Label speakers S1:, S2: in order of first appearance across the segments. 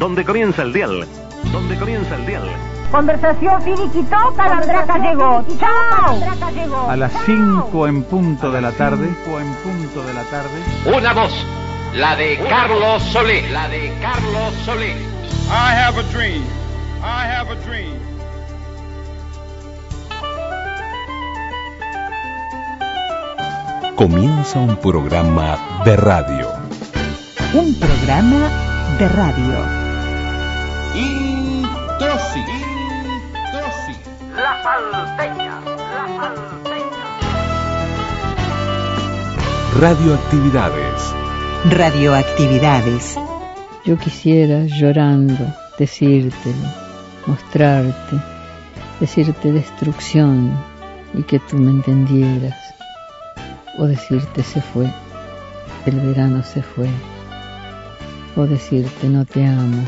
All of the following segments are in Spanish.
S1: donde comienza el dial, donde comienza el dial.
S2: Conversación finiquitó, Calandraca llegó. ¡Chao!
S3: A las 5 en punto de la tarde. en punto de la tarde.
S4: Una voz, la de Carlos Solé, la de Carlos Solé.
S5: I have a dream. I have a dream.
S6: Comienza un programa de radio.
S7: Un programa de radio.
S5: Introsi.
S4: La salteña, la salteña.
S6: Radioactividades.
S7: Radioactividades.
S8: Yo quisiera, llorando, decírtelo, mostrarte, decirte destrucción y que tú me entendieras. O decirte se fue, el verano se fue. O decirte no te amo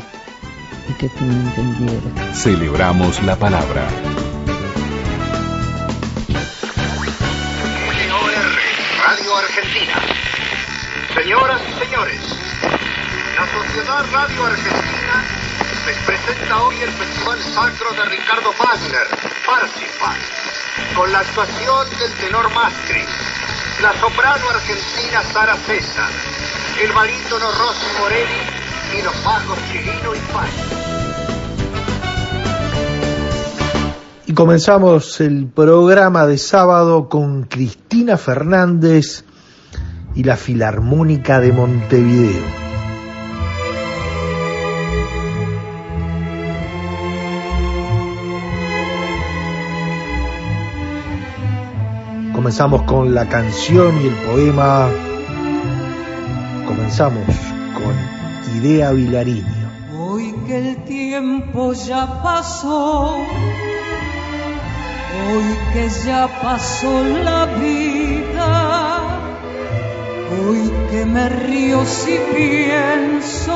S8: y que tú me entendieras.
S6: Celebramos la palabra.
S9: Radio Argentina. Señoras y señores, la Sociedad Radio Argentina les presenta hoy el Festival Sacro de Ricardo Wagner, Parsifal, con la actuación del tenor Mastri, la soprano argentina Sara César, el barítono Rossi Morelli y
S10: comenzamos el programa de sábado con Cristina Fernández y la Filarmónica de Montevideo. Comenzamos con la canción y el poema. Comenzamos con
S11: Hoy que el tiempo ya pasó, hoy que ya pasó la vida, hoy que me río si pienso,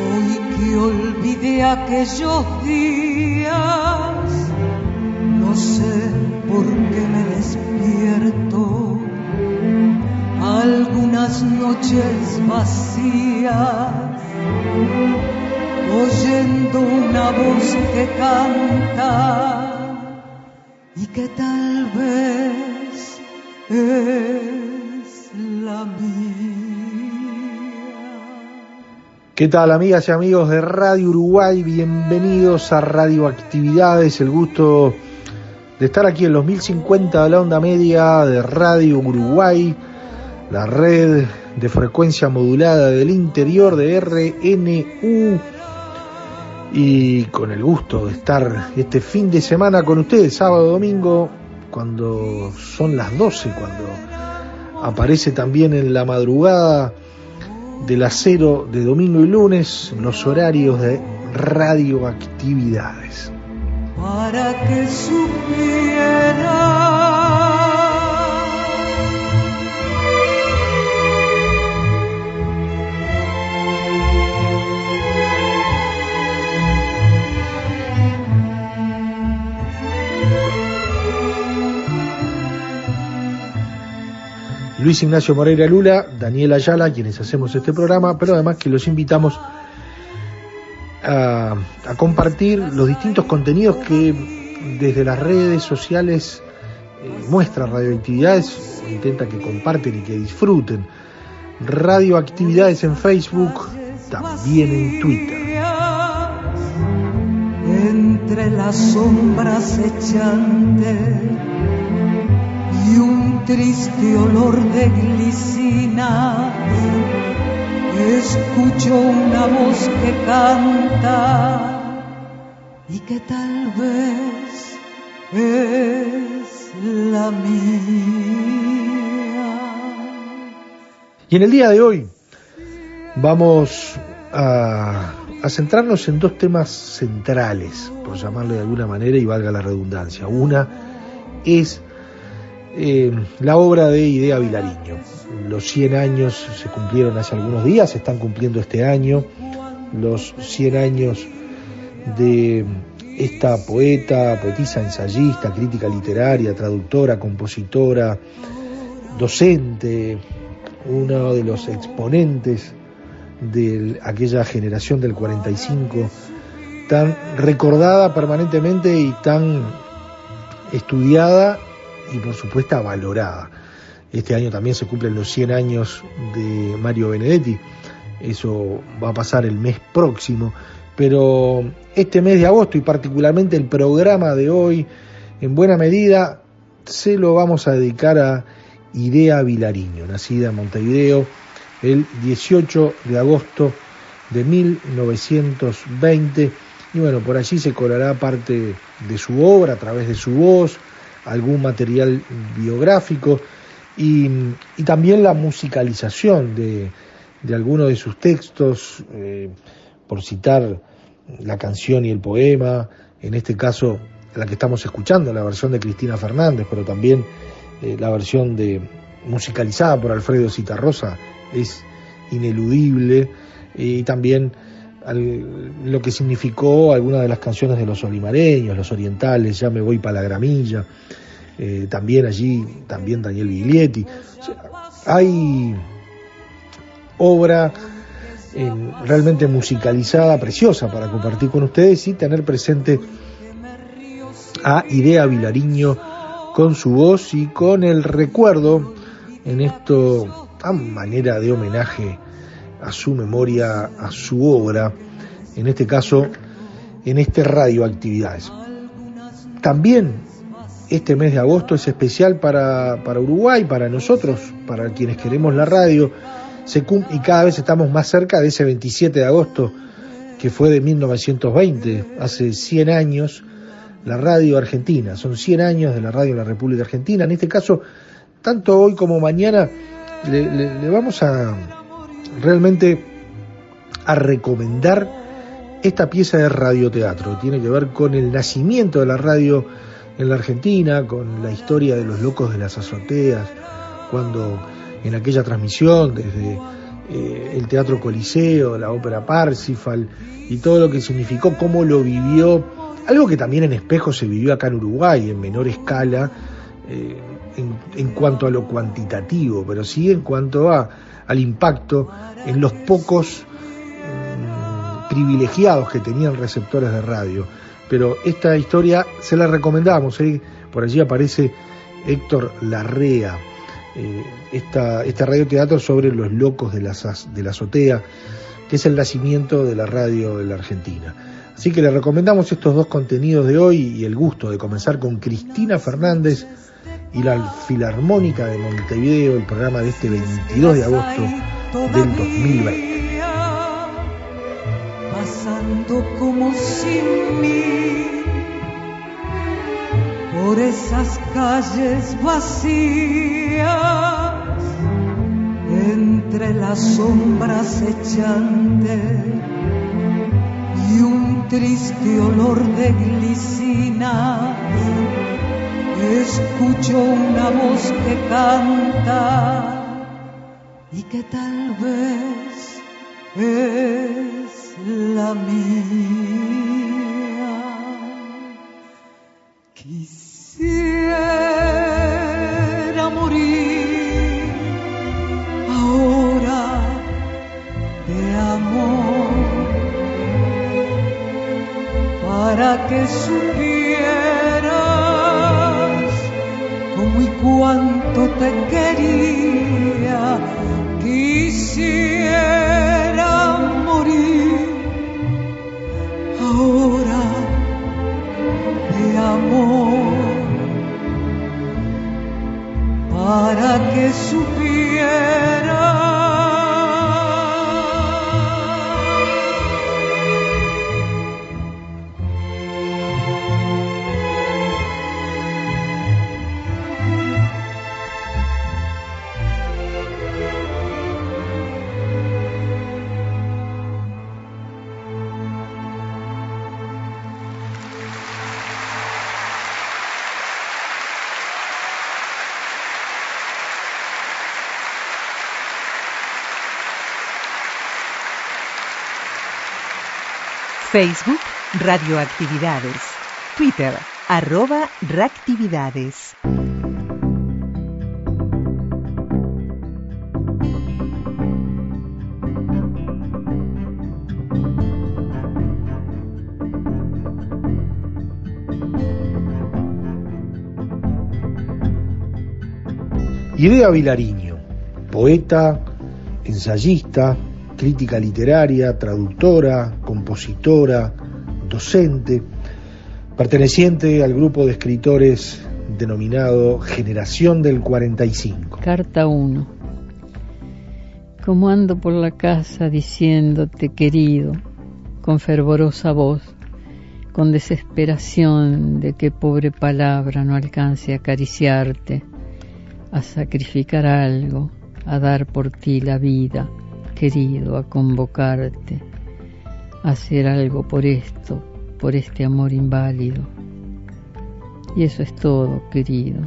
S11: hoy que olvidé aquellos días, no sé por qué me despierto algunas noches vacías, oyendo una voz que canta y que tal vez es la mía.
S10: ¿Qué tal amigas y amigos de Radio Uruguay? Bienvenidos a Radio Actividades, el gusto de estar aquí en los 1050 de la onda media de Radio Uruguay, la red de frecuencia modulada del interior de RNU y con el gusto de estar este fin de semana con ustedes, sábado, domingo, cuando son las 12, cuando aparece también en la madrugada del acero de domingo y lunes los horarios de radioactividades.
S11: para que.
S10: Luis Ignacio Moreira Lula, Daniel Ayala, quienes hacemos este programa, pero además que los invitamos a, compartir los distintos contenidos que desde las redes sociales eh, muestra radioactividades, intenta que comparten y que disfruten. Radioactividades en Facebook, también en Twitter.
S11: entre las sombras echantes y un triste olor de glicina. Escucho una voz que canta y que tal vez es la mía.
S10: Y en el día de hoy vamos a, centrarnos en dos temas centrales, por llamarle de alguna manera y valga la redundancia. Una es eh, la obra de Idea Vilariño. Los 100 años se cumplieron hace algunos días, se están cumpliendo este año. Los 100 años de esta poeta, poetisa, ensayista, crítica literaria, traductora, compositora, docente, uno de los exponentes de aquella generación del 45 tan recordada permanentemente y tan estudiada y por supuesto valorada. Este año también se cumplen los 100 años de Mario Benedetti, eso va a pasar el mes próximo, pero este mes de agosto y particularmente el programa de hoy, en buena medida, se lo vamos a dedicar a Idea Vilariño, nacida en Montevideo el 18 de agosto de 1920 y bueno, por allí se colará parte de su obra a través de su voz, algún material biográfico y, también la musicalización de, algunos de sus textos, eh, por citar la canción y el poema, en este caso la que estamos escuchando, la versión de Cristina Fernández, pero también eh, la versión de musicalizada por Alfredo Citarrosa es ineludible y también lo que significó algunas de las canciones de los olimareños, los orientales, ya me voy para la gramilla, eh, también allí, también Daniel Biglietti. hay obra realmente musicalizada, preciosa para compartir con ustedes y tener presente a Idea Vilariño con su voz y con el recuerdo en esto a manera de homenaje a su memoria, a su obra, en este caso, en este radioactividades. También este mes de agosto es especial para, para Uruguay, para nosotros, para quienes queremos la radio, se y cada vez estamos más cerca de ese 27 de agosto que fue de 1920, hace 100 años, la radio argentina, son 100 años de la radio en la República Argentina, en este caso, tanto hoy como mañana, le vamos a, realmente a recomendar esta pieza de radioteatro. Tiene que ver con el nacimiento de la radio en la Argentina, con la historia de los locos de las azoteas, cuando en aquella transmisión desde eh, el Teatro Coliseo, la Ópera Parsifal y todo lo que significó, cómo lo vivió, algo que también en espejo se vivió acá en Uruguay, en menor escala, eh, en, cuanto a lo cuantitativo, pero sí en cuanto a, al impacto en los pocos mm, privilegiados que tenían receptores de radio. Pero esta historia se la recomendamos, ¿eh? por allí aparece Héctor Larrea, eh, esta, este radioteatro sobre los locos de, de la azotea, que es el nacimiento de la radio en la Argentina. Así que le recomendamos estos dos contenidos de hoy y el gusto de comenzar con Cristina Fernández y la Filarmónica de Montevideo, el programa de este 22 de agosto del 2020.
S11: Pasando como sin mí por esas calles vacías, entre las sombras echantes y un triste olor de glicinas escucho una voz que canta y que tal vez es la mía. Quisiera morir ahora de amor para que supiera cuánto te quería, quisiera morir. Ahora de amor para que supiera
S7: Facebook, Radioactividades. Twitter, arroba Reactividades.
S10: Idea Vilariño, poeta, ensayista, crítica literaria, traductora, compositora, docente, perteneciente al grupo de escritores denominado Generación del 45.
S8: Carta 1. Como ando por la casa diciéndote querido, con fervorosa voz, con desesperación de que pobre palabra no alcance a acariciarte, a sacrificar algo, a dar por ti la vida, querido, a convocarte, a hacer algo por esto, por este amor inválido. Y eso es todo, querido.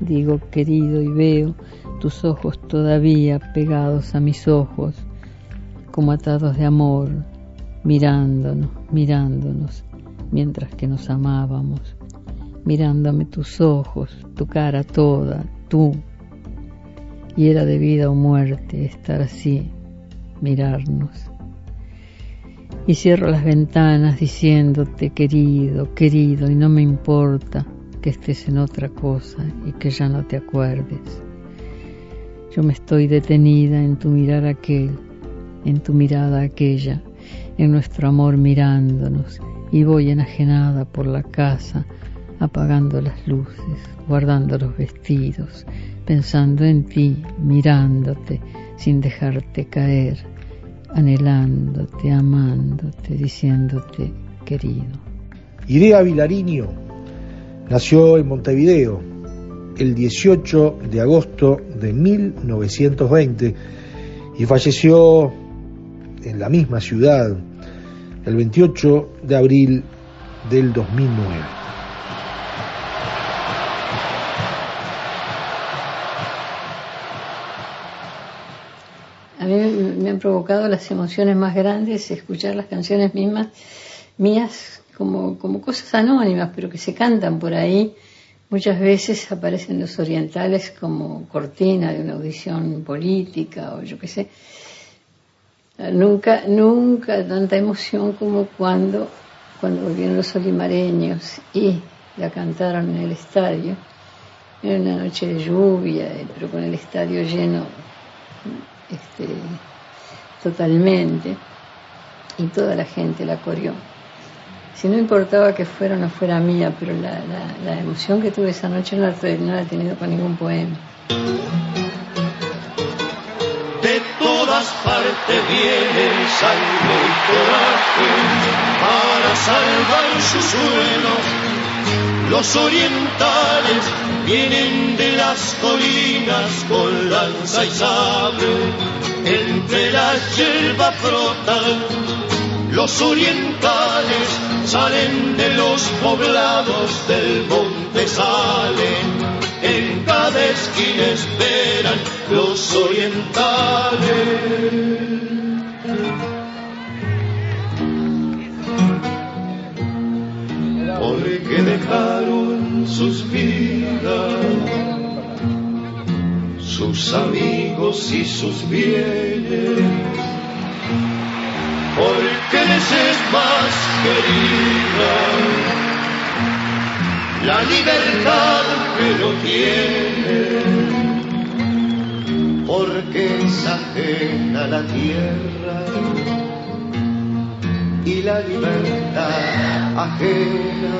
S8: Digo querido y veo tus ojos todavía pegados a mis ojos, como atados de amor, mirándonos, mirándonos, mientras que nos amábamos, mirándome tus ojos, tu cara toda, tú. Y era de vida o muerte estar así, mirarnos. Y cierro las ventanas diciéndote querido, querido, y no me importa que estés en otra cosa y que ya no te acuerdes. Yo me estoy detenida en tu mirar aquel, en tu mirada aquella, en nuestro amor mirándonos, y voy enajenada por la casa, apagando las luces, guardando los vestidos, pensando en ti, mirándote, sin dejarte caer, anhelándote, amándote, diciéndote querido.
S10: Idea Vilariño nació en Montevideo el 18 de agosto de 1920 y falleció en la misma ciudad el 28 de abril del 2009.
S8: A mí me han provocado las emociones más grandes escuchar las canciones mismas, mías, como, como cosas anónimas, pero que se cantan por ahí. Muchas veces aparecen los orientales como cortina de una audición política o yo qué sé. Nunca, nunca tanta emoción como cuando, cuando volvieron los olimareños y la cantaron en el estadio. en una noche de lluvia, pero con el estadio lleno este, totalmente y toda la gente la corrió. Si no importaba que fuera o no fuera mía, pero la, emoción que tuve esa noche no la, no la he tenido con ningún poema.
S12: De todas partes viene sangre y coraje para salvar sus sueños. Los orientales vienen de las colinas con lanza y sable, entre la hierba frotan. Los orientales salen de los poblados del monte, salen en cada esquina esperan los orientales. Porque dejaron sus vidas, sus amigos y sus bienes. Porque les es más querida la libertad que no tiene, porque es ajena la tierra y la libertad ajena.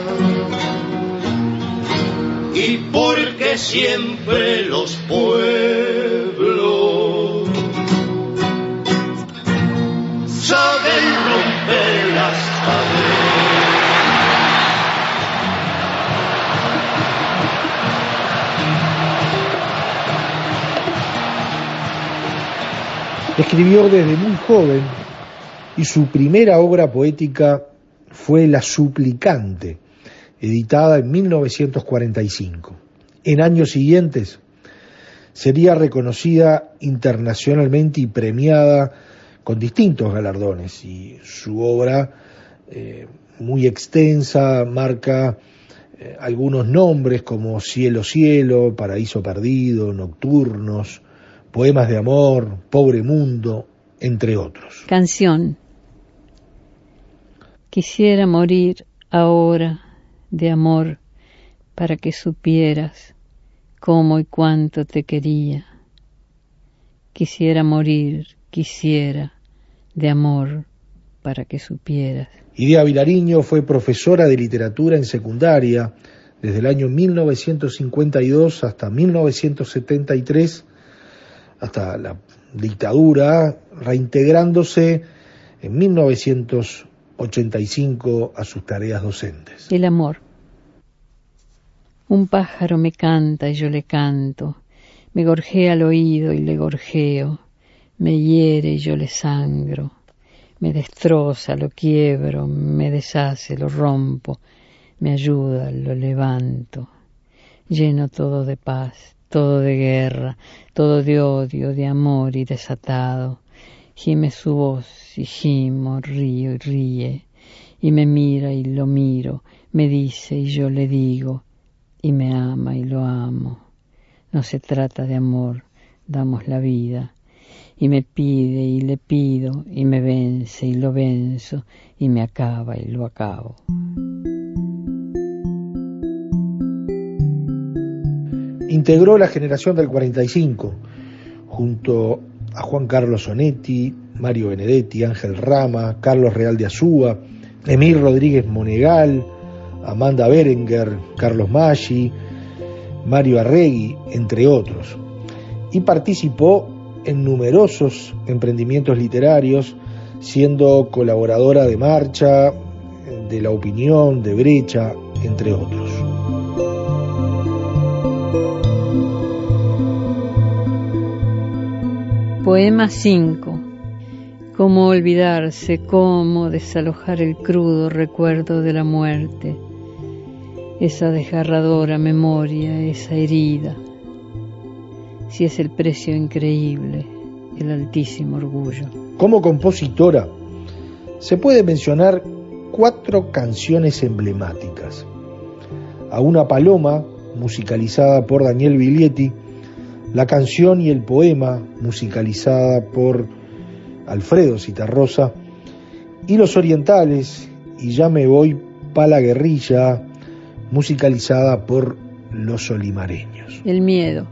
S12: Y porque siempre los pueblos saben romper las paredes.
S10: Escribió desde muy joven y su primera obra poética fue La Suplicante, editada en 1945. En años siguientes sería reconocida internacionalmente y premiada con distintos galardones y su obra eh, muy extensa marca eh, algunos nombres como Cielo Cielo, Paraíso Perdido, Nocturnos, Poemas de Amor, Pobre Mundo, entre otros.
S8: Canción. Quisiera morir ahora de amor para que supieras cómo y cuánto te quería. Quisiera morir, quisiera, de amor, para que supieras.
S10: Idea Vilariño fue profesora de literatura en secundaria desde el año 1952 hasta 1973, hasta la dictadura, reintegrándose en 1985 a sus tareas docentes.
S8: El amor. Un pájaro me canta y yo le canto, me gorjea al oído y le gorjeo, me hiere y yo le sangro, me destroza, lo quiebro, me deshace, lo rompo, me ayuda, lo levanto, lleno todo de paz, todo de guerra, todo de odio, de amor y desatado. Gime su voz y gimo, río y ríe, y me mira y lo miro, me dice y yo le digo, y me ama y lo amo. No se trata de amor, damos la vida. Y me pide y le pido, y me vence y lo venzo, y me acaba y lo acabo.
S10: Integró la generación del 45, junto a Juan Carlos Sonetti, Mario Benedetti, Ángel Rama, Carlos Real de Azúa, Emil Rodríguez Monegal, Amanda Berenguer, Carlos Maggi, Mario Arregui, entre otros. Y participó en numerosos emprendimientos literarios, siendo colaboradora de Marcha, de La Opinión, de Brecha, entre otros.
S8: Poema 5. Cómo olvidarse, cómo desalojar el crudo recuerdo de la muerte esa desgarradora memoria, esa herida, si es el precio increíble, el altísimo orgullo.
S10: Como compositora, se puede mencionar cuatro canciones emblemáticas. A una paloma, musicalizada por Daniel Biglietti, la canción y el poema, musicalizada por Alfredo Citarrosa, y Los Orientales, y Ya me voy pa' la guerrilla, musicalizada por los olimareños.
S8: El miedo.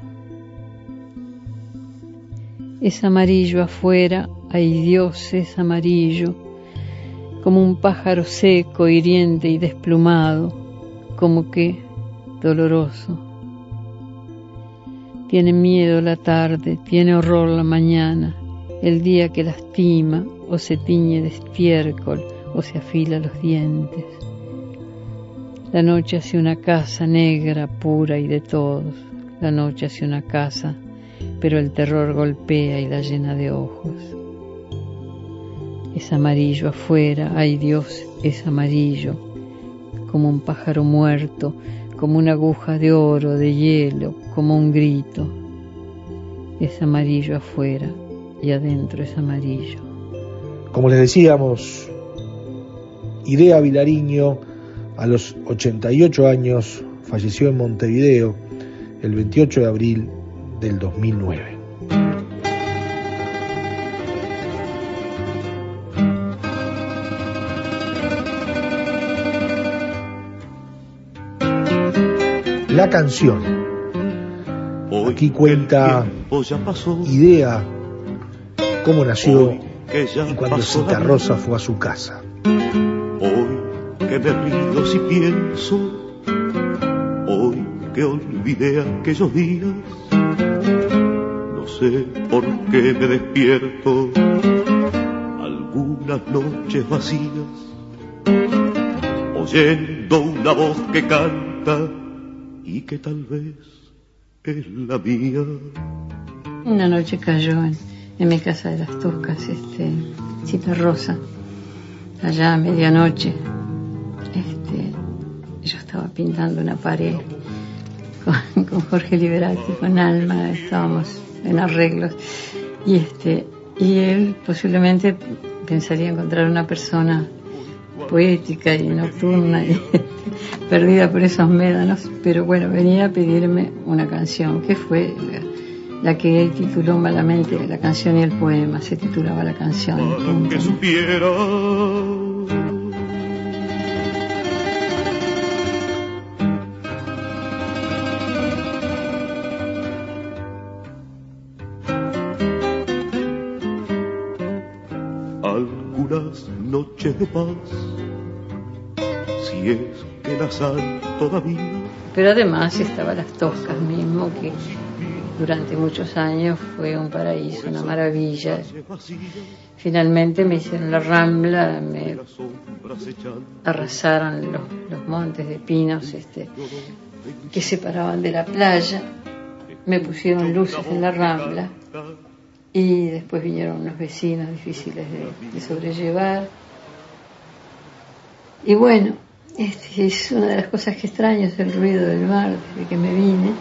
S8: Es amarillo afuera, ay Dios, es amarillo, como un pájaro seco, hiriente y desplumado, como que doloroso. Tiene miedo la tarde, tiene horror la mañana, el día que lastima o se tiñe de estiércol o se afila los dientes. La noche hace una casa negra, pura y de todos. La noche hace una casa, pero el terror golpea y la llena de ojos. Es amarillo afuera, ay Dios, es amarillo, como un pájaro muerto, como una aguja de oro, de hielo, como un grito. Es amarillo afuera y adentro es amarillo.
S10: Como les decíamos, Idea Vilariño a los 88 años falleció en Montevideo el 28 de abril del 2009. La canción. Aquí cuenta idea cómo nació y cuando Cita Rosa fue a su casa.
S12: Que me río si pienso, hoy que olvidé aquellos días, no sé por qué me despierto. Algunas noches vacías, oyendo una voz que canta y que tal vez es la mía.
S8: Una noche cayó en, mi casa de las Toscas, este, Cita Rosa, allá a medianoche, yo estaba pintando una pared con, Jorge Liberati, con Alma, estábamos en arreglos y este y él posiblemente pensaría encontrar una persona poética y nocturna y perdida por esos médanos, pero bueno, venía a pedirme una canción, que fue la que él tituló malamente la canción y el poema, se titulaba la canción.
S12: Supiera. Algunas noches de
S8: pero además estaba Las Toscas mismo, que durante muchos años fue un paraíso, una maravilla. Finalmente me hicieron la rambla, me arrasaron los, montes de pinos este, que separaban de la playa, me pusieron luces en la rambla y después vinieron unos vecinos difíciles de sobrellevar. Y bueno, este es una de las cosas que extraño, es el ruido del mar desde que me vine.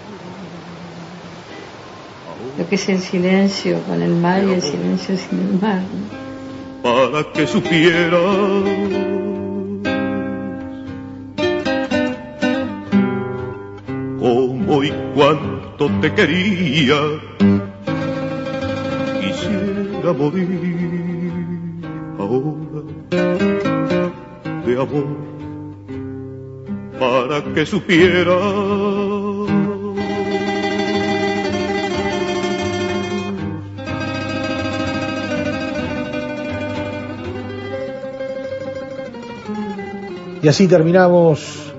S8: Lo que es el silencio con el mar y el silencio sin el mar. ¿no?
S12: Para que supiera cómo y cuánto te quería. Quisiera morir ahora de amor para que supiera.
S10: Y así terminamos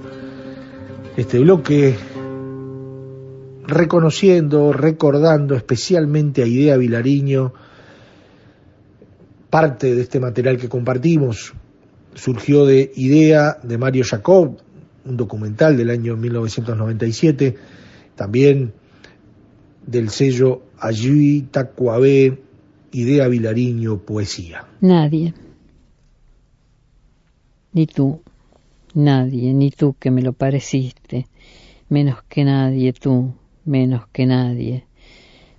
S10: este bloque reconociendo, recordando especialmente a Idea Vilariño, parte de este material que compartimos. Surgió de Idea de Mario Jacob, un documental del año 1997, también del sello Ayui Tacuabé, Idea Vilariño, Poesía.
S8: Nadie. Ni tú. Nadie, ni tú que me lo pareciste. Menos que nadie tú, menos que nadie.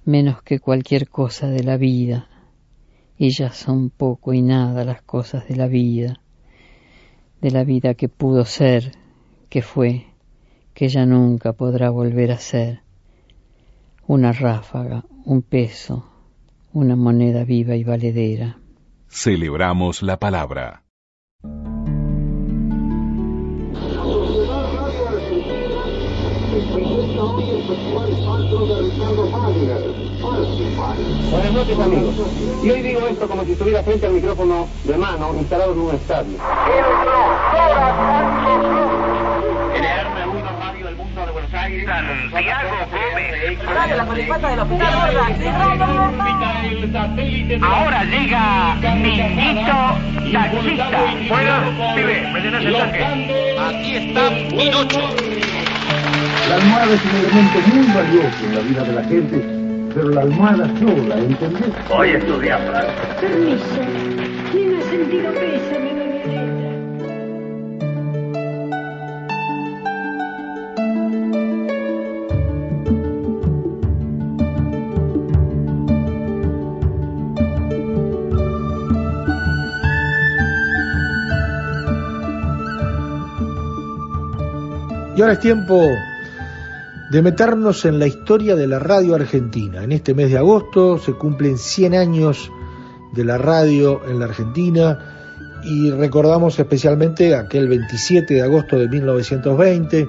S8: Menos que cualquier cosa de la vida. Y ya son poco y nada las cosas de la vida. De la vida que pudo ser, que fue, que ya nunca podrá volver a ser. Una ráfaga, un peso, una moneda viva y valedera.
S6: Celebramos la palabra.
S13: Buenas noches amigos. Y hoy digo esto como si estuviera frente al micrófono de mano instalado en un estadio.
S4: Santiago Gómez.
S2: Radio La Colipata del Hospital
S4: Ahora llega Niñito Taxista. Bueno, pibe, me llenas el tanque. Aquí está Pinocho.
S14: La almohada es un elemento muy valioso en la vida de la gente, pero la almohada sola, ¿entendés?
S4: Hoy estudiamos.
S2: Permiso. ¿Quién ha sentido pésame,
S10: Y ahora es tiempo de meternos en la historia de la radio argentina. En este mes de agosto se cumplen 100 años de la radio en la Argentina y recordamos especialmente aquel 27 de agosto de 1920,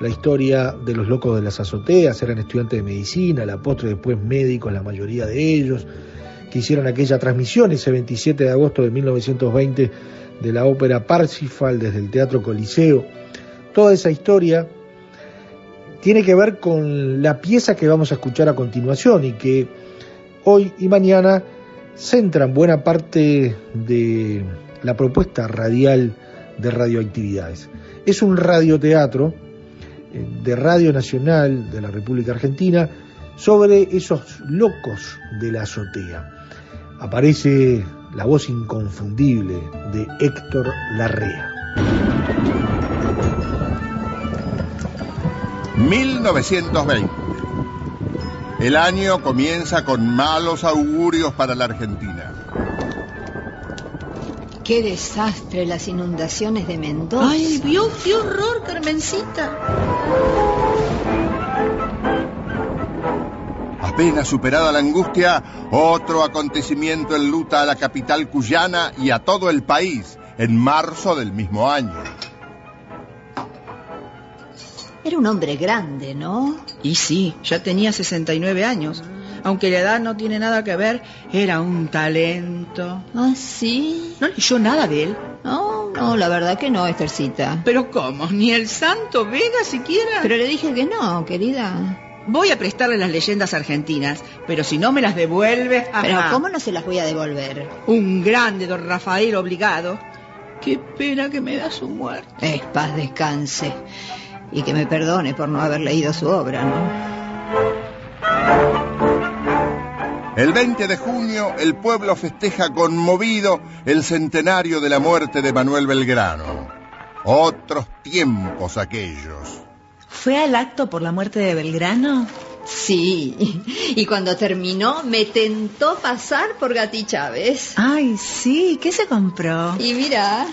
S10: la historia de los locos de las azoteas, eran estudiantes de medicina, la postre después médicos, la mayoría de ellos, que hicieron aquella transmisión ese 27 de agosto de 1920 de la ópera Parsifal desde el Teatro Coliseo. Toda esa historia tiene que ver con la pieza que vamos a escuchar a continuación y que hoy y mañana centran buena parte de la propuesta radial de radioactividades. Es un radioteatro eh, de Radio Nacional de la República Argentina sobre esos locos de la azotea. Aparece la voz inconfundible de Héctor Larrea.
S15: 1920. El año comienza con malos augurios para la Argentina.
S16: Qué desastre las inundaciones de Mendoza.
S17: Ay, vio, qué horror, Carmencita.
S15: Apenas superada la angustia, otro acontecimiento enluta a la capital cuyana y a todo el país en marzo del mismo año.
S16: Era un hombre grande, ¿no?
S17: Y sí, ya tenía 69 años. Aunque la edad no tiene nada que ver, era un talento.
S18: ¿Ah, sí?
S17: ¿No leyó nada de él?
S18: No, no, la verdad que no, Estercita.
S17: ¿Pero cómo? ¿Ni el Santo Vega siquiera?
S18: Pero le dije que no, querida.
S17: Voy a prestarle las leyendas argentinas, pero si no me las devuelve... ajá.
S18: Pero ¿cómo no se las voy a devolver?
S17: Un grande don Rafael obligado. Qué pena que me da su muerte.
S18: Es paz descanse. Y que me perdone por no haber leído su obra, ¿no?
S15: El 20 de junio el pueblo festeja conmovido el centenario de la muerte de Manuel Belgrano. Otros tiempos aquellos.
S19: ¿Fue al acto por la muerte de Belgrano?
S18: Sí, y cuando terminó me tentó pasar por Gati Chávez.
S19: Ay, sí, ¿qué se compró?
S18: Y mira.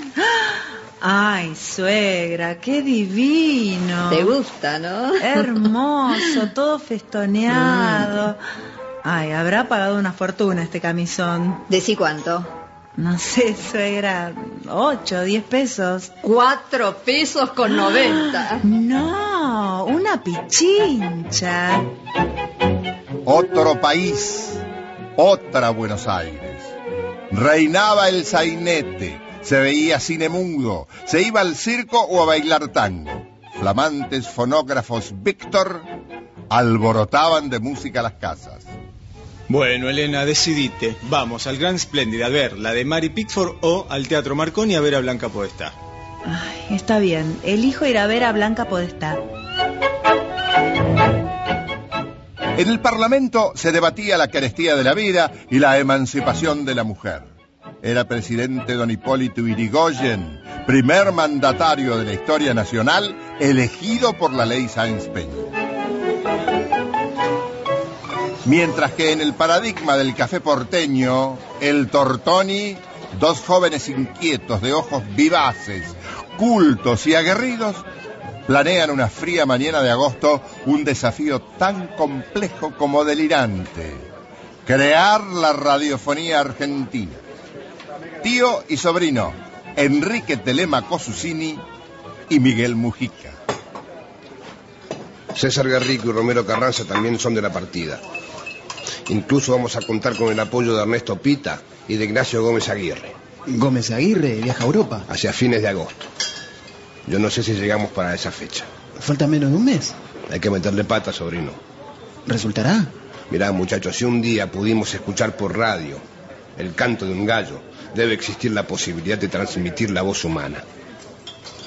S19: Ay, suegra, qué divino.
S18: Te gusta, ¿no?
S19: Hermoso, todo festoneado. Ay, habrá pagado una fortuna este camisón.
S18: ¿Decí cuánto?
S19: No sé, suegra, ocho, diez pesos.
S18: Cuatro pesos con noventa.
S19: No, una pichincha.
S15: Otro país, otra Buenos Aires. Reinaba el sainete, se veía cine mudo, se iba al circo o a bailar tango. Flamantes fonógrafos Víctor alborotaban de música las casas.
S20: Bueno, Elena, decidite. Vamos al Gran Splendid a ver la de Mary Pickford o al Teatro Marconi a ver a Blanca Podestá.
S19: Ay, está bien. Elijo ir a ver a Blanca Podestá.
S15: En el Parlamento se debatía la carestía de la vida y la emancipación de la mujer. Era presidente don Hipólito Irigoyen, primer mandatario de la historia nacional, elegido por la ley Sáenz Peña. Mientras que en el paradigma del café porteño, el Tortoni, dos jóvenes inquietos de ojos vivaces, cultos y aguerridos, planean una fría mañana de agosto un desafío tan complejo como delirante. Crear la radiofonía argentina. Tío y sobrino, Enrique Telemaco Susini y Miguel Mujica.
S21: César Garrico y Romero Carranza también son de la partida. Incluso vamos a contar con el apoyo de Ernesto Pita y de Ignacio Gómez Aguirre.
S22: Gómez Aguirre viaja a Europa.
S21: Hacia fines de agosto. Yo no sé si llegamos para esa fecha.
S22: Falta menos de un mes.
S21: Hay que meterle pata, sobrino.
S22: ¿Resultará?
S21: Mirá, muchachos, si un día pudimos escuchar por radio el canto de un gallo, debe existir la posibilidad de transmitir la voz humana.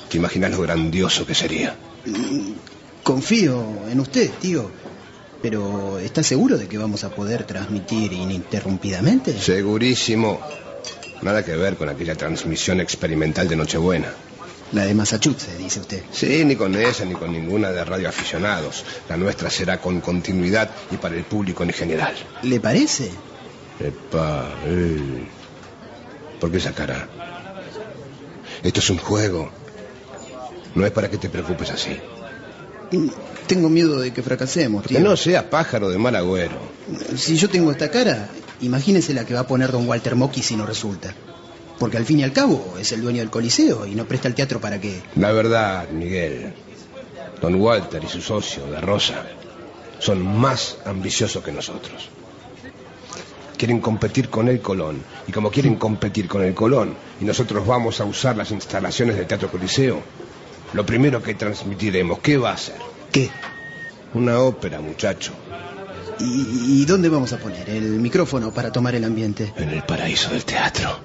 S21: ¿Te imaginas lo grandioso que sería?
S22: Confío en usted, tío. Pero ¿está seguro de que vamos a poder transmitir ininterrumpidamente?
S21: Segurísimo. Nada que ver con aquella transmisión experimental de Nochebuena.
S22: La de Massachusetts, dice usted.
S21: Sí, ni con esa ni con ninguna de radioaficionados. La nuestra será con continuidad y para el público en general.
S22: ¿Le parece?
S21: Epa, eh. ¿Por qué esa cara? Esto es un juego. No es para que te preocupes así.
S22: Tengo miedo de que fracasemos, tío.
S21: Que no sea pájaro de mal agüero.
S22: Si yo tengo esta cara, imagínese la que va a poner don Walter Mocky si no resulta. Porque al fin y al cabo es el dueño del Coliseo y no presta el teatro para que...
S21: La verdad, Miguel, don Walter y su socio, de Rosa, son más ambiciosos que nosotros. Quieren competir con el Colón. Y como quieren competir con el Colón, y nosotros vamos a usar las instalaciones del Teatro Coliseo, lo primero que transmitiremos, ¿qué va a ser?
S22: ¿Qué?
S21: Una ópera, muchacho.
S22: ¿Y, ¿Y, dónde vamos a poner el micrófono para tomar el ambiente?
S21: En el paraíso del teatro.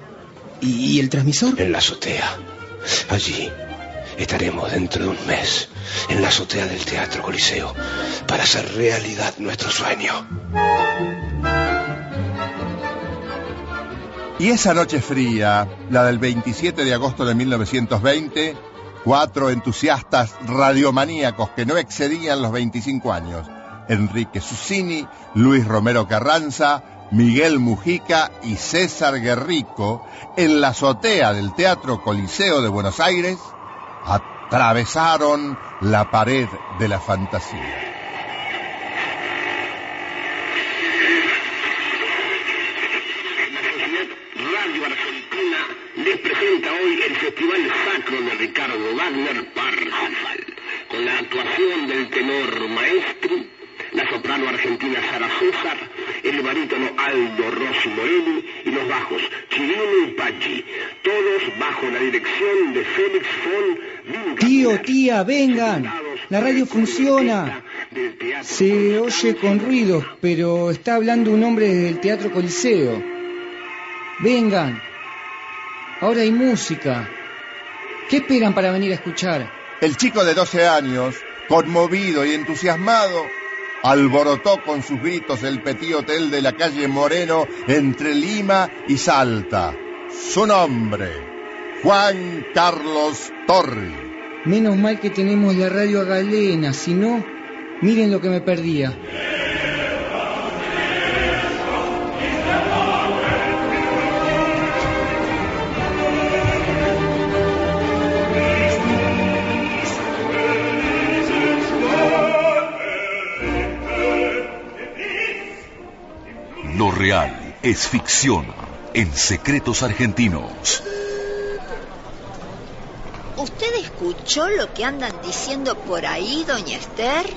S22: ¿Y, y el transmisor?
S21: En la azotea. Allí estaremos dentro de un mes, en la azotea del Teatro Coliseo, para hacer realidad nuestro sueño.
S15: Y esa noche fría, la del 27 de agosto de 1920, cuatro entusiastas radiomaníacos que no excedían los 25 años, Enrique Susini, Luis Romero Carranza, Miguel Mujica y César Guerrico, en la azotea del Teatro Coliseo de Buenos Aires, atravesaron la pared de la fantasía.
S23: les presenta hoy el Festival Sacro de Ricardo Wagner Parsifal, con la actuación del tenor maestro, la soprano argentina Sara César, el barítono Aldo Rossi Morelli y los bajos Chirino y Pachi, todos bajo la dirección de Félix von
S24: Tío, tía, vengan. La radio funciona. Se oye con ruido, pero está hablando un hombre del Teatro Coliseo. Vengan. Ahora hay música. ¿Qué esperan para venir a escuchar?
S15: El chico de 12 años, conmovido y entusiasmado, alborotó con sus gritos el petit hotel de la calle Moreno entre Lima y Salta. Su nombre, Juan Carlos Torri.
S24: Menos mal que tenemos la radio galena, si no, miren lo que me perdía.
S6: Real es ficción en Secretos Argentinos.
S18: ¿Usted escuchó lo que andan diciendo por ahí, doña Esther?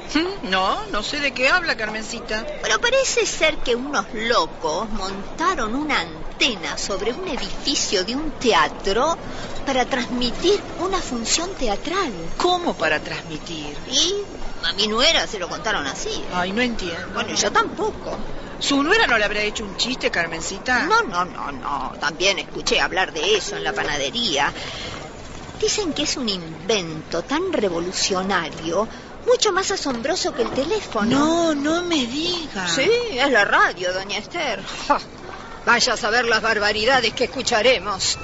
S17: No, no sé de qué habla, Carmencita.
S18: Pero parece ser que unos locos montaron una antena sobre un edificio de un teatro para transmitir una función teatral.
S17: ¿Cómo para transmitir?
S18: Y a mi nuera se lo contaron así.
S17: Ay, no entiendo.
S18: Bueno, yo tampoco.
S17: ¿Su nuera no le habrá hecho un chiste, Carmencita?
S18: No, no, no, no. También escuché hablar de eso en la panadería. Dicen que es un invento tan revolucionario, mucho más asombroso que el teléfono.
S17: No, no me diga.
S18: Sí, es la radio, doña Esther. Ja, Vaya a saber las barbaridades que escucharemos.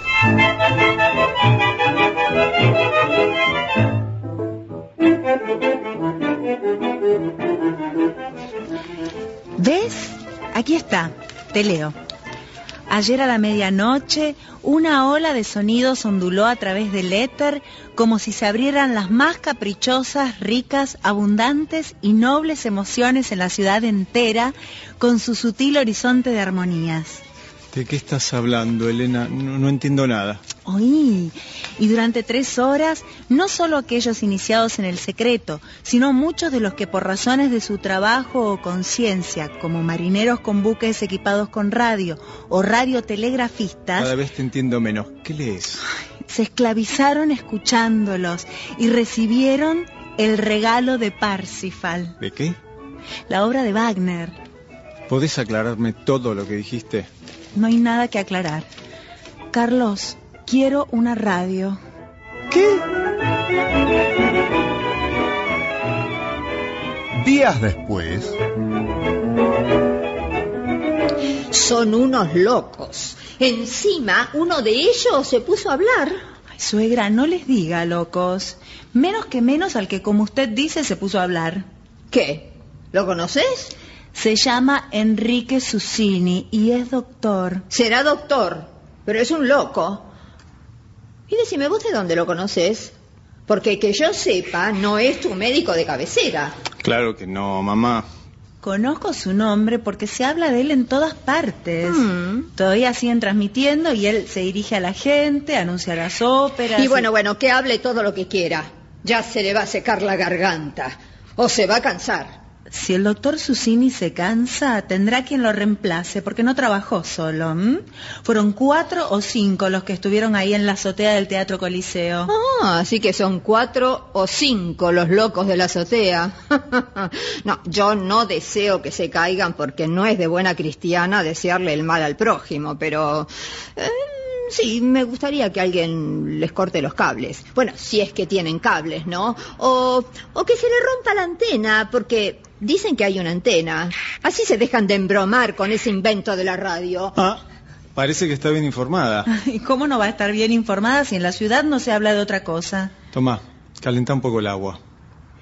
S19: ¿Ves? Aquí está, te leo. Ayer a la medianoche, una ola de sonidos onduló a través del éter como si se abrieran las más caprichosas, ricas, abundantes y nobles emociones en la ciudad entera con su sutil horizonte de armonías.
S22: ¿De qué estás hablando, Elena? No, no entiendo nada.
S19: Oí, y durante tres horas, no solo aquellos iniciados en el secreto, sino muchos de los que por razones de su trabajo o conciencia, como marineros con buques equipados con radio o radiotelegrafistas,
S22: Cada vez te entiendo menos. ¿Qué lees?
S19: se esclavizaron escuchándolos y recibieron el regalo de Parsifal,
S22: ¿De qué?
S19: la obra de Wagner.
S22: ¿Podés aclararme todo lo que dijiste?
S19: No hay nada que aclarar. Carlos, quiero una radio.
S22: ¿Qué?
S15: Días después,
S18: Son unos locos. Encima, uno de ellos se puso a hablar.
S19: Ay, suegra, no les diga, locos. Menos que menos al que, como usted dice, se puso a hablar.
S18: ¿Qué? ¿Lo conoces?
S19: Se llama Enrique Susini y es doctor.
S18: Será doctor, pero es un loco. Y decime, ¿vos de dónde lo conoces? Porque que yo sepa, no es tu médico de cabecera.
S22: Claro que no, mamá.
S19: Conozco su nombre porque se habla de él en todas partes.
S18: Mm.
S19: Todavía siguen transmitiendo y él se dirige a la gente, anuncia las óperas.
S18: Y bueno, bueno, que hable todo lo que quiera. Ya se le va a secar la garganta. O se va a cansar.
S19: Si el doctor Susini se cansa, tendrá quien lo reemplace, porque no trabajó solo. Fueron cuatro o cinco los que estuvieron ahí en la azotea del Teatro Coliseo.
S18: Ah, así que son cuatro o cinco los locos de la azotea. no, yo no deseo que se caigan porque no es de buena cristiana desearle el mal al prójimo, pero... eh, Sí, me gustaría que alguien les corte los cables. Bueno, si es que tienen cables, ¿no? O, o que se le rompa la antena, porque dicen que hay una antena. Así se dejan de embromar con ese invento de la radio.
S22: Ah, parece que está bien informada.
S19: ¿Y cómo no va a estar bien informada si en la ciudad no se habla de otra cosa?
S22: Tomá, calenta un poco el agua.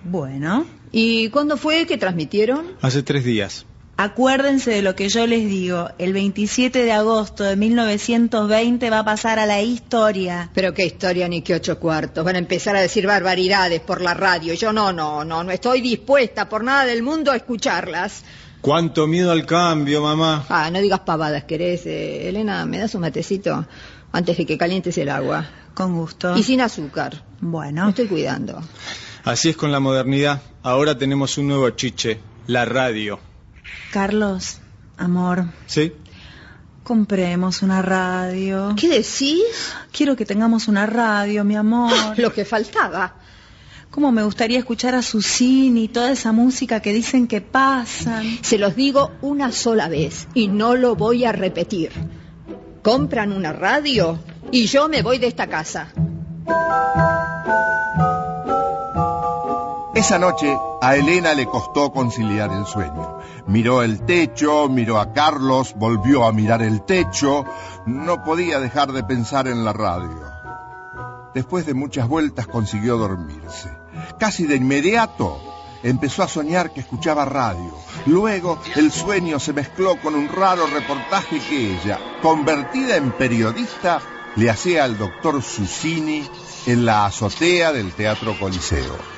S19: Bueno,
S18: ¿Y cuándo fue que transmitieron?
S22: Hace tres días.
S19: Acuérdense de lo que yo les digo. El 27 de agosto de 1920 va a pasar a la historia.
S18: Pero qué historia ni qué ocho cuartos. Van a empezar a decir barbaridades por la radio. Yo no, no, no, no estoy dispuesta por nada del mundo a escucharlas.
S22: ¿Cuánto miedo al cambio, mamá?
S18: Ah, no digas pavadas, ¿querés? Eh, Elena, ¿me das un matecito? Antes de que calientes el agua.
S19: Con gusto.
S18: Y sin azúcar.
S19: Bueno.
S18: Me estoy cuidando.
S22: Así es con la modernidad. Ahora tenemos un nuevo chiche, la radio.
S19: Carlos, Amor,
S22: ¿Sí?
S19: compremos una radio.
S18: ¿Qué decís?
S19: Quiero que tengamos una radio, mi amor.
S18: Lo que faltaba.
S19: Cómo me gustaría escuchar a Susini y toda esa música que dicen que pasan.
S18: Se los digo una sola vez y no lo voy a repetir. Compran una radio y yo me voy de esta casa.
S15: Esa noche a Elena le costó conciliar el sueño. Miró el techo, miró a Carlos, volvió a mirar el techo. No podía dejar de pensar en la radio. Después de muchas vueltas consiguió dormirse. Casi de inmediato empezó a soñar que escuchaba radio. Luego el sueño se mezcló con un raro reportaje que ella, convertida en periodista, le hacía al doctor Susini en la azotea del Teatro Coliseo.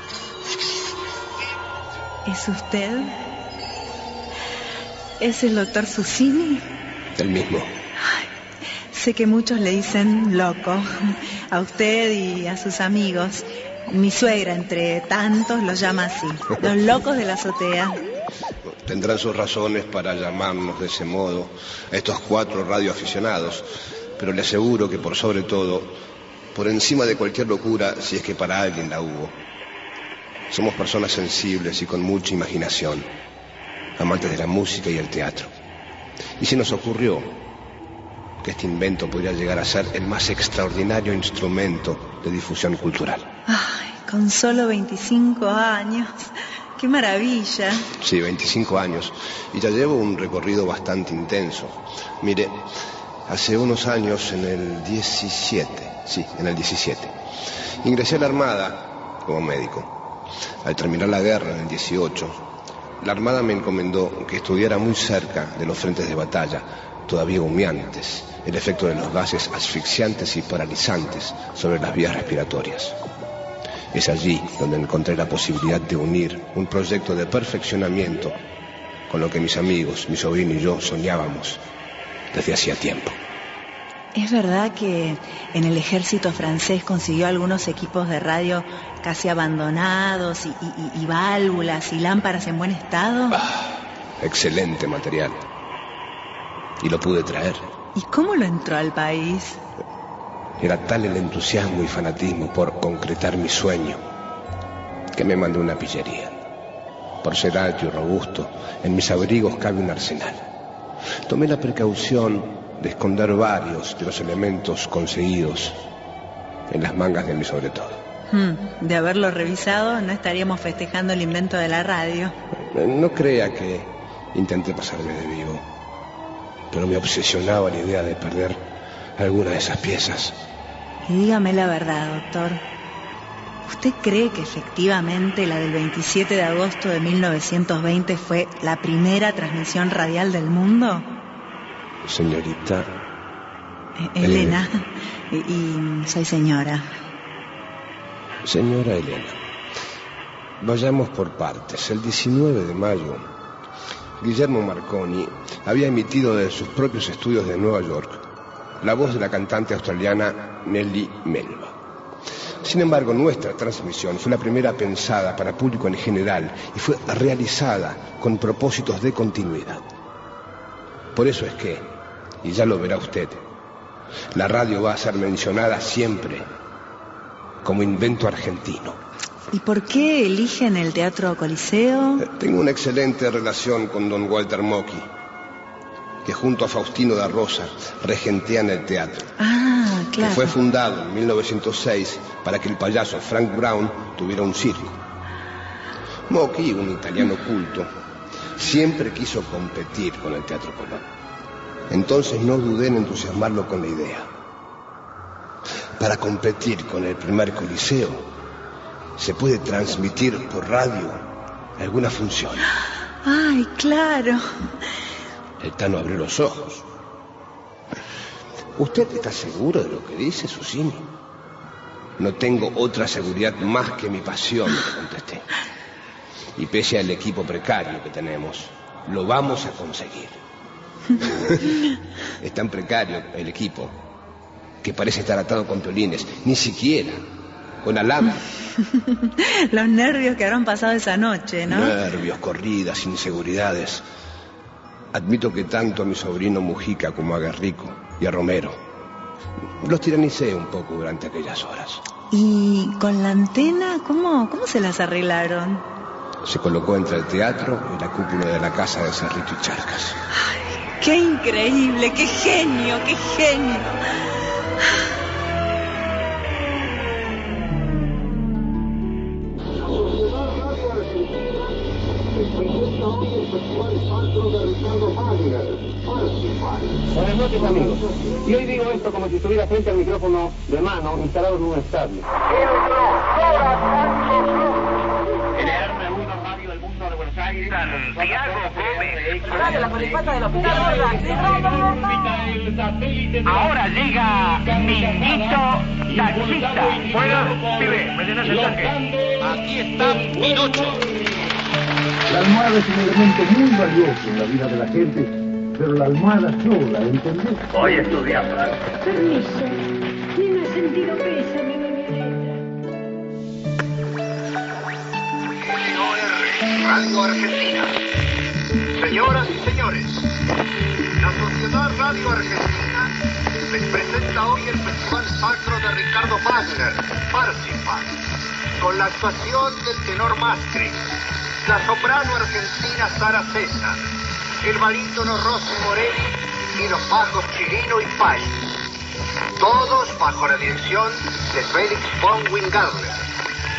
S19: ¿Es usted? ¿Es el doctor Susini?
S21: El mismo.
S19: Sé que muchos le dicen loco. A usted y a sus amigos. Mi suegra, entre tantos, los llama así. Los locos de la azotea.
S21: Tendrán sus razones para llamarnos de ese modo a estos cuatro radioaficionados, pero le aseguro que por sobre todo, por encima de cualquier locura, si es que para alguien la hubo, somos personas sensibles y con mucha imaginación, amantes de la música y el teatro. Y se nos ocurrió que este invento podría llegar a ser el más extraordinario instrumento de difusión cultural.
S19: Ay, con solo 25 años. ¡Qué maravilla!
S21: Sí, 25 años. Y ya llevo un recorrido bastante intenso. Mire, hace unos años, en el 17, sí, en el 17, ingresé a la Armada como médico. Al terminar la guerra en el 18, la Armada me encomendó que estudiara muy cerca de los frentes de batalla, todavía humeantes, el efecto de los gases asfixiantes y paralizantes sobre las vías respiratorias. Es allí donde encontré la posibilidad de unir un proyecto de perfeccionamiento con lo que mis amigos, mi sobrino y yo soñábamos desde hacía tiempo.
S19: ¿Es verdad que en el ejército francés consiguió algunos equipos de radio casi abandonados y, y- y válvulas y lámparas en buen estado?
S21: Excelente material. Y lo pude traer.
S19: ¿Y cómo lo entró al país?
S21: Era tal el entusiasmo y fanatismo por concretar mi sueño que me mandé una pillería. Por ser alto y robusto, en mis abrigos cabe un arsenal. Tomé la precaución de esconder varios de los elementos conseguidos en las mangas de mi sobre todo.
S19: Hmm, de haberlo revisado, no estaríamos festejando el invento de la radio.
S21: Eh, No crea que intenté pasarme de vivo, pero me obsesionaba la idea de perder alguna de esas piezas.
S19: Y dígame la verdad, doctor. ¿Usted cree que efectivamente la del 27 de agosto de 1920 fue la primera transmisión radial del mundo?
S21: Señorita,
S19: Eh, Elena. Y, y soy señora.
S21: señora Elena, vayamos por partes. El 19 de mayo, Guillermo Marconi había emitido de sus propios estudios de Nueva York la voz de la cantante australiana Nelly Melba. Sin embargo, nuestra transmisión fue la primera pensada para público en general y fue realizada con propósitos de continuidad. Por eso es que, y ya lo verá usted, la radio va a ser mencionada siempre como invento argentino.
S19: ¿Y por qué eligen el Teatro Coliseo?
S21: Tengo una excelente relación con don Walter Mocky, que junto a Faustino da Rosa regentean el teatro,
S19: Ah,
S21: que
S19: claro.
S21: fue fundado en 1906 para que el payaso Frank Brown tuviera un circo. Mocky, un italiano culto, siempre quiso competir con el Teatro Colón. Entonces no dudé en entusiasmarlo con la idea. Para competir con el primer coliseo, se puede transmitir por radio alguna función.
S19: Ay, claro.
S21: El Tano abrió los ojos. ¿Usted está seguro de lo que dice, Susini? No tengo otra seguridad más que mi pasión, le contesté. Y pese al equipo precario que tenemos, lo vamos a conseguir. es tan precario el equipo que parece estar atado con piolines, ni siquiera con alambre.
S19: Los nervios que habrán pasado esa noche, ¿no?
S21: Nervios, corridas, inseguridades. Admito que tanto a mi sobrino Mujica como a Guerrico y a Romero los tiranicé un poco durante aquellas horas.
S19: ¿Y con la antena cómo, cómo se las arreglaron?
S21: Se colocó entre el teatro y la cúpula de la casa de Cerrito y Charcas.
S19: ¡Qué increíble! ¡Qué genio! ¡Qué genio!
S13: Buenas noches amigos. Y hoy digo esto como si estuviera frente al micrófono de mano instalado en un estadio.
S4: Santiago Gómez.
S2: Radio La Colipata del Hospital
S4: Ahora llega Minito Taxista. Bueno, pibe, me llenas el tanque. Aquí está Pinocho.
S14: La almohada es un elemento muy valioso en la vida de la gente, pero la almohada sola, ¿entendés?
S4: Voy a estudiar.
S2: Permiso. Tiene sentido pésame,
S25: Radio Argentina. Señoras y señores, la Sociedad Radio Argentina les presenta hoy el Festival Sacro de Ricardo Wagner, Parsifal, con la actuación del tenor Mastri, la soprano argentina Sara César, el barítono Rossi Morelli y los bajos Chirino y Pay. Todos bajo la dirección de Félix von Wingarler,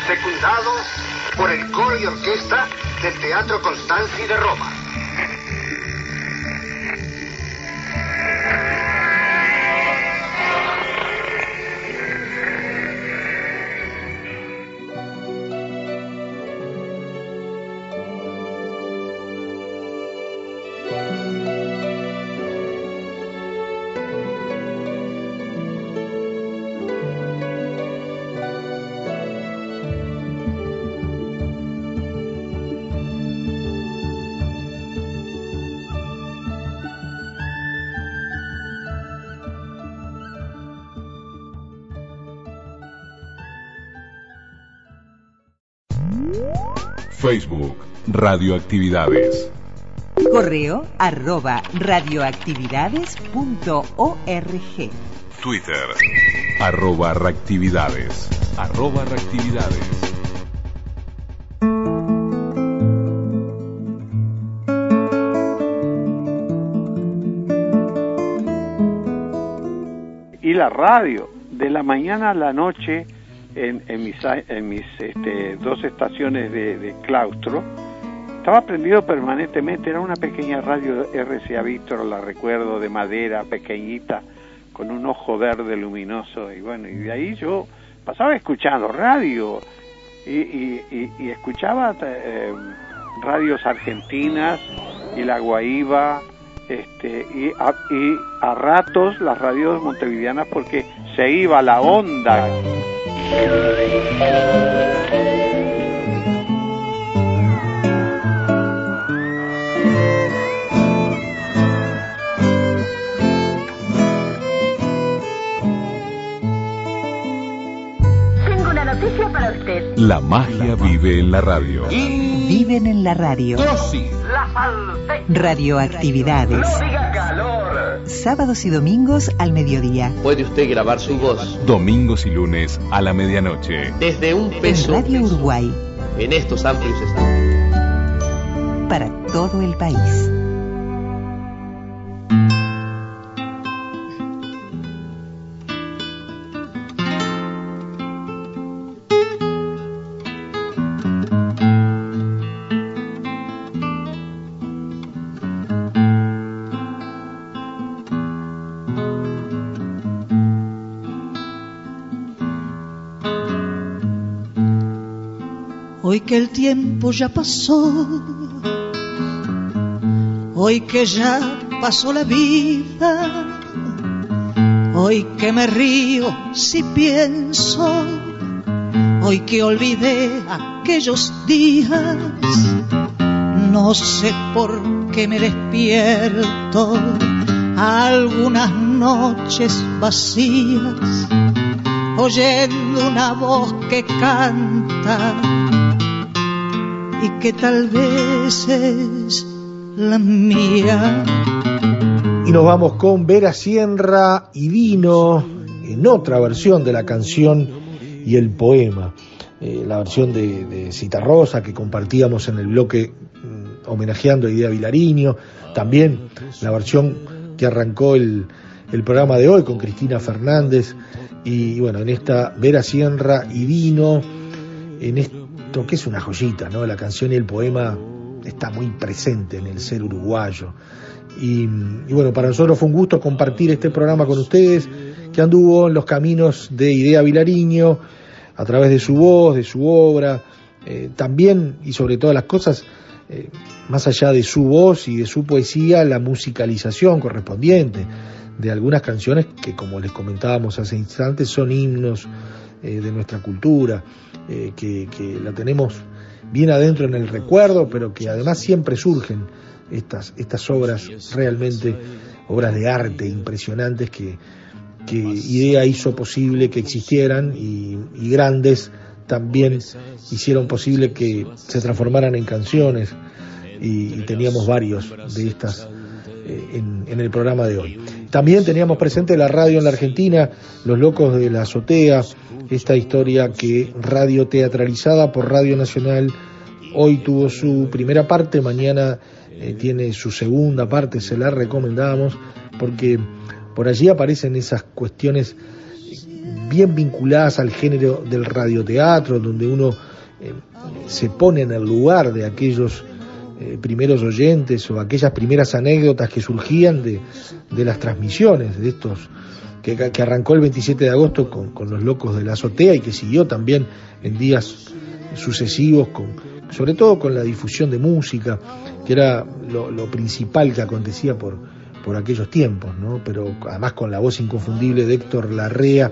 S25: secundados por el coro y orquesta del Teatro Constanzi de Roma.
S6: Facebook, Radioactividades.
S7: Correo arroba radioactividades.org.
S6: Twitter, arroba reactividades. Arroba reactividades.
S26: y la radio de la mañana a la noche en, en mis, en mis este, dos estaciones de, de claustro estaba prendido permanentemente era una pequeña radio RCA Víctor la recuerdo de madera pequeñita con un ojo verde luminoso y bueno y de ahí yo pasaba escuchando radio y, y, y- y escuchaba eh, radios argentinas y la Guaíba este, y, a, y a ratos las radios montevideanas porque se iba la onda.
S2: Tengo una noticia para usted.
S6: La magia vive en la radio.
S7: Viven en la radio. Radioactividades. Sábados y domingos al mediodía.
S27: Puede usted grabar su voz
S6: Domingos y lunes a la medianoche.
S27: desde un
S7: En
S27: peso
S7: Radio Uruguay.
S27: en estos amplios estudios.
S7: Para todo el país.
S28: Hoy que el tiempo ya pasó, hoy que ya pasó la vida, hoy que me río si pienso, hoy que olvidé aquellos días, no sé por qué me despierto algunas noches vacías, oyendo una voz que canta y que tal vez es la mía.
S10: Y nos vamos con Vera Sierra y Vino en otra versión de la canción y el poema. Eh, la versión de, de Cita Rosa que compartíamos en el bloque mm, homenajeando a Idea Vilariño. También la versión que arrancó el, programa de hoy con Cristina Fernández. Y, bueno, en esta Vera Sierra y Vino, en que es una joyita, ¿no? La canción y el poema está muy presente en el ser uruguayo. Y, y, bueno, para nosotros fue un gusto compartir este programa con ustedes, que anduvo en los caminos de Idea Vilariño, a través de su voz, de su obra, eh, también y sobre todas las cosas, eh, más allá de su voz y de su poesía, la musicalización correspondiente de algunas canciones que, como les comentábamos hace instantes, son himnos eh, de nuestra cultura, que, que la tenemos bien adentro en el recuerdo, pero que además siempre surgen estas, estas obras realmente, obras de arte impresionantes que, que IDEA hizo posible que existieran y, y, grandes también hicieron posible que se transformaran en canciones y, y teníamos varios de estas eh, en, en, el programa de hoy. También teníamos presente la radio en la Argentina, Los Locos de la Azotea, esta historia que radio teatralizada por Radio Nacional hoy tuvo su primera parte, mañana eh, tiene su segunda parte, se la recomendamos porque por allí aparecen esas cuestiones bien vinculadas al género del radioteatro, donde uno eh, se pone en el lugar de aquellos eh, primeros oyentes o aquellas primeras anécdotas que surgían de, de las transmisiones de estos que, que, arrancó el 27 de agosto con, con, los locos de la azotea y que siguió también en días sucesivos con sobre todo con la difusión de música que era lo, principal que acontecía por, por aquellos tiempos, ¿no? Pero además con la voz inconfundible de Héctor Larrea.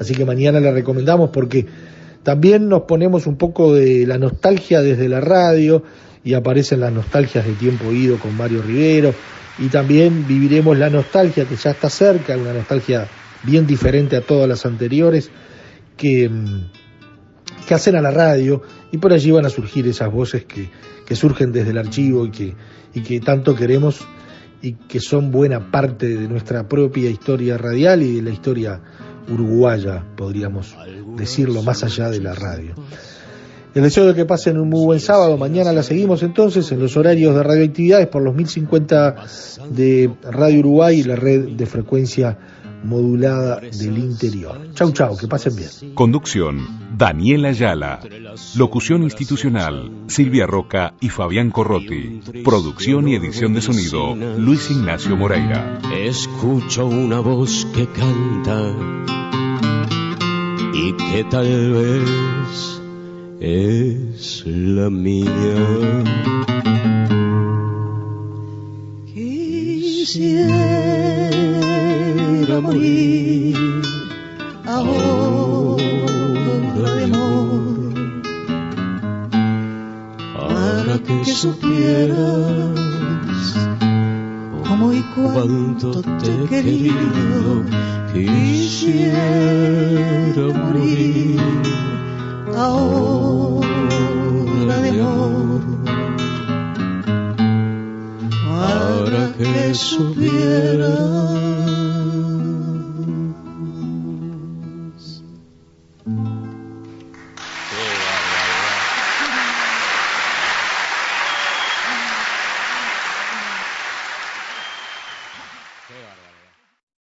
S10: Así que mañana la recomendamos porque también nos ponemos un poco de la nostalgia desde la radio y aparecen las nostalgias de tiempo ido con Mario Rivero y también viviremos la nostalgia que ya está cerca, una nostalgia bien diferente a todas las anteriores que, que hacen a la radio y por allí van a surgir esas voces que, que surgen desde el archivo y que, y que tanto queremos y que son buena parte de nuestra propia historia radial y de la historia uruguaya, podríamos decirlo, más allá de la radio. El deseo de que pasen un muy buen sábado. Mañana la seguimos entonces en los horarios de radioactividades por los 1050 de Radio Uruguay y la red de frecuencia modulada del interior. Chau, chau, que pasen bien.
S6: Conducción, Daniela Ayala. Locución institucional, Silvia Roca y Fabián Corrotti. Producción y edición de sonido, Luis Ignacio Moreira.
S29: Escucho una voz que canta y que tal vez es la mía.
S28: Quisiera morir ahora de amor para que supieras cómo y cuánto te he querido. Quisiera morir ahora de amor. Para que supieras